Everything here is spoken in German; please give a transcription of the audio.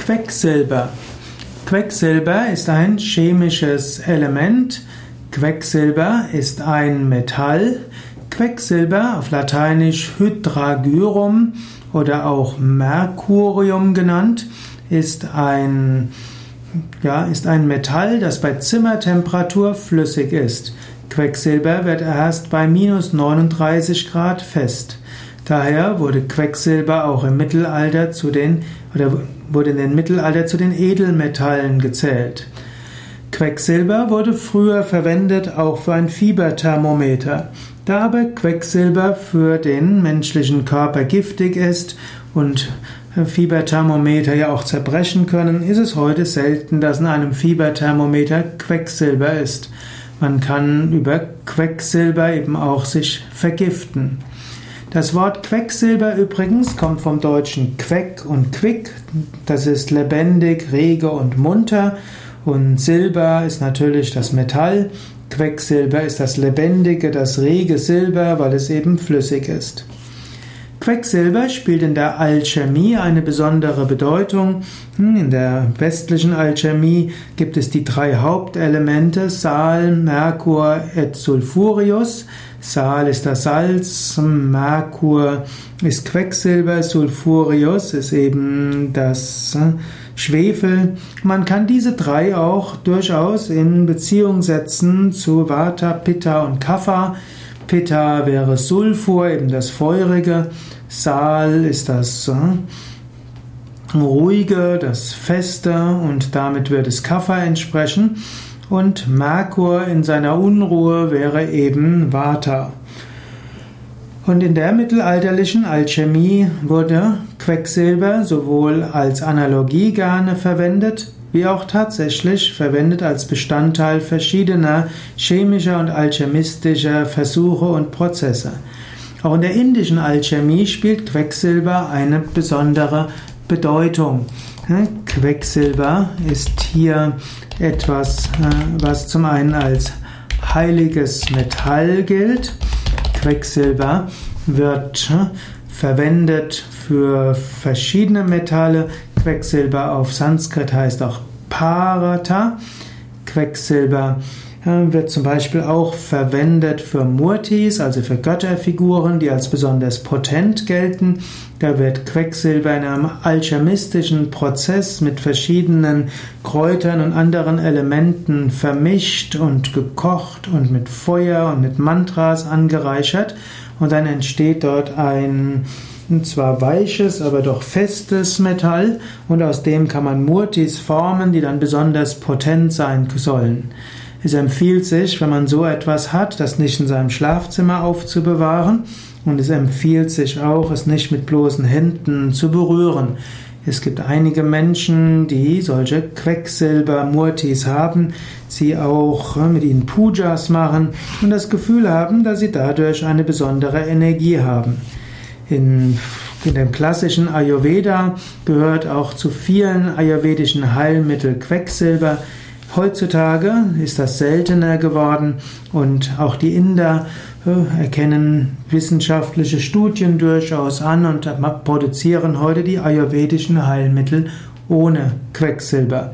Quecksilber. Quecksilber ist ein chemisches Element. Quecksilber ist ein Metall. Quecksilber auf Lateinisch Hydragyrum oder auch Mercurium genannt, ist ein, ja, ist ein Metall, das bei Zimmertemperatur flüssig ist. Quecksilber wird erst bei minus 39 Grad fest. Daher wurde Quecksilber auch im Mittelalter zu den oder wurde in den Mittelalter zu den Edelmetallen gezählt. Quecksilber wurde früher verwendet auch für ein Fieberthermometer. Da aber Quecksilber für den menschlichen Körper giftig ist und Fieberthermometer ja auch zerbrechen können, ist es heute selten, dass in einem Fieberthermometer Quecksilber ist. Man kann über Quecksilber eben auch sich vergiften. Das Wort Quecksilber übrigens kommt vom deutschen Queck und Quick. Das ist lebendig, rege und munter. Und Silber ist natürlich das Metall. Quecksilber ist das lebendige, das rege Silber, weil es eben flüssig ist. Quecksilber spielt in der Alchemie eine besondere Bedeutung. Hm, in der westlichen Alchemie gibt es die drei Hauptelemente Sal, Merkur et Sulfurius. Sal ist das Salz, Merkur ist Quecksilber, Sulfurius ist eben das äh, Schwefel. Man kann diese drei auch durchaus in Beziehung setzen zu Vata, Pitta und Kapha. Pitta wäre Sulfur, eben das Feurige. Sal ist das äh, Ruhige, das Feste und damit wird es Kapha entsprechen. Und Merkur in seiner Unruhe wäre eben Vata. Und in der mittelalterlichen Alchemie wurde Quecksilber sowohl als Analogie gerne verwendet, wie auch tatsächlich verwendet als Bestandteil verschiedener chemischer und alchemistischer Versuche und Prozesse. Auch in der indischen Alchemie spielt Quecksilber eine besondere Bedeutung. Quecksilber ist hier etwas, äh, was zum einen als heiliges Metall gilt. Quecksilber wird äh, verwendet für verschiedene Metalle. Quecksilber auf Sanskrit heißt auch Parata. Quecksilber äh, wird zum Beispiel auch verwendet für Murtis, also für Götterfiguren, die als besonders potent gelten. Da wird Quecksilber in einem alchemistischen Prozess mit verschiedenen Kräutern und anderen Elementen vermischt und gekocht und mit Feuer und mit Mantras angereichert und dann entsteht dort ein zwar weiches, aber doch festes Metall und aus dem kann man Murtis formen, die dann besonders potent sein sollen. Es empfiehlt sich, wenn man so etwas hat, das nicht in seinem Schlafzimmer aufzubewahren. Und es empfiehlt sich auch, es nicht mit bloßen Händen zu berühren. Es gibt einige Menschen, die solche Quecksilber-Murtis haben, sie auch äh, mit ihnen Pujas machen und das Gefühl haben, dass sie dadurch eine besondere Energie haben. In, in dem klassischen Ayurveda gehört auch zu vielen ayurvedischen Heilmitteln Quecksilber. Heutzutage ist das seltener geworden und auch die Inder äh, erkennen wissenschaftliche Studien durchaus an und produzieren heute die ayurvedischen Heilmittel ohne Quecksilber.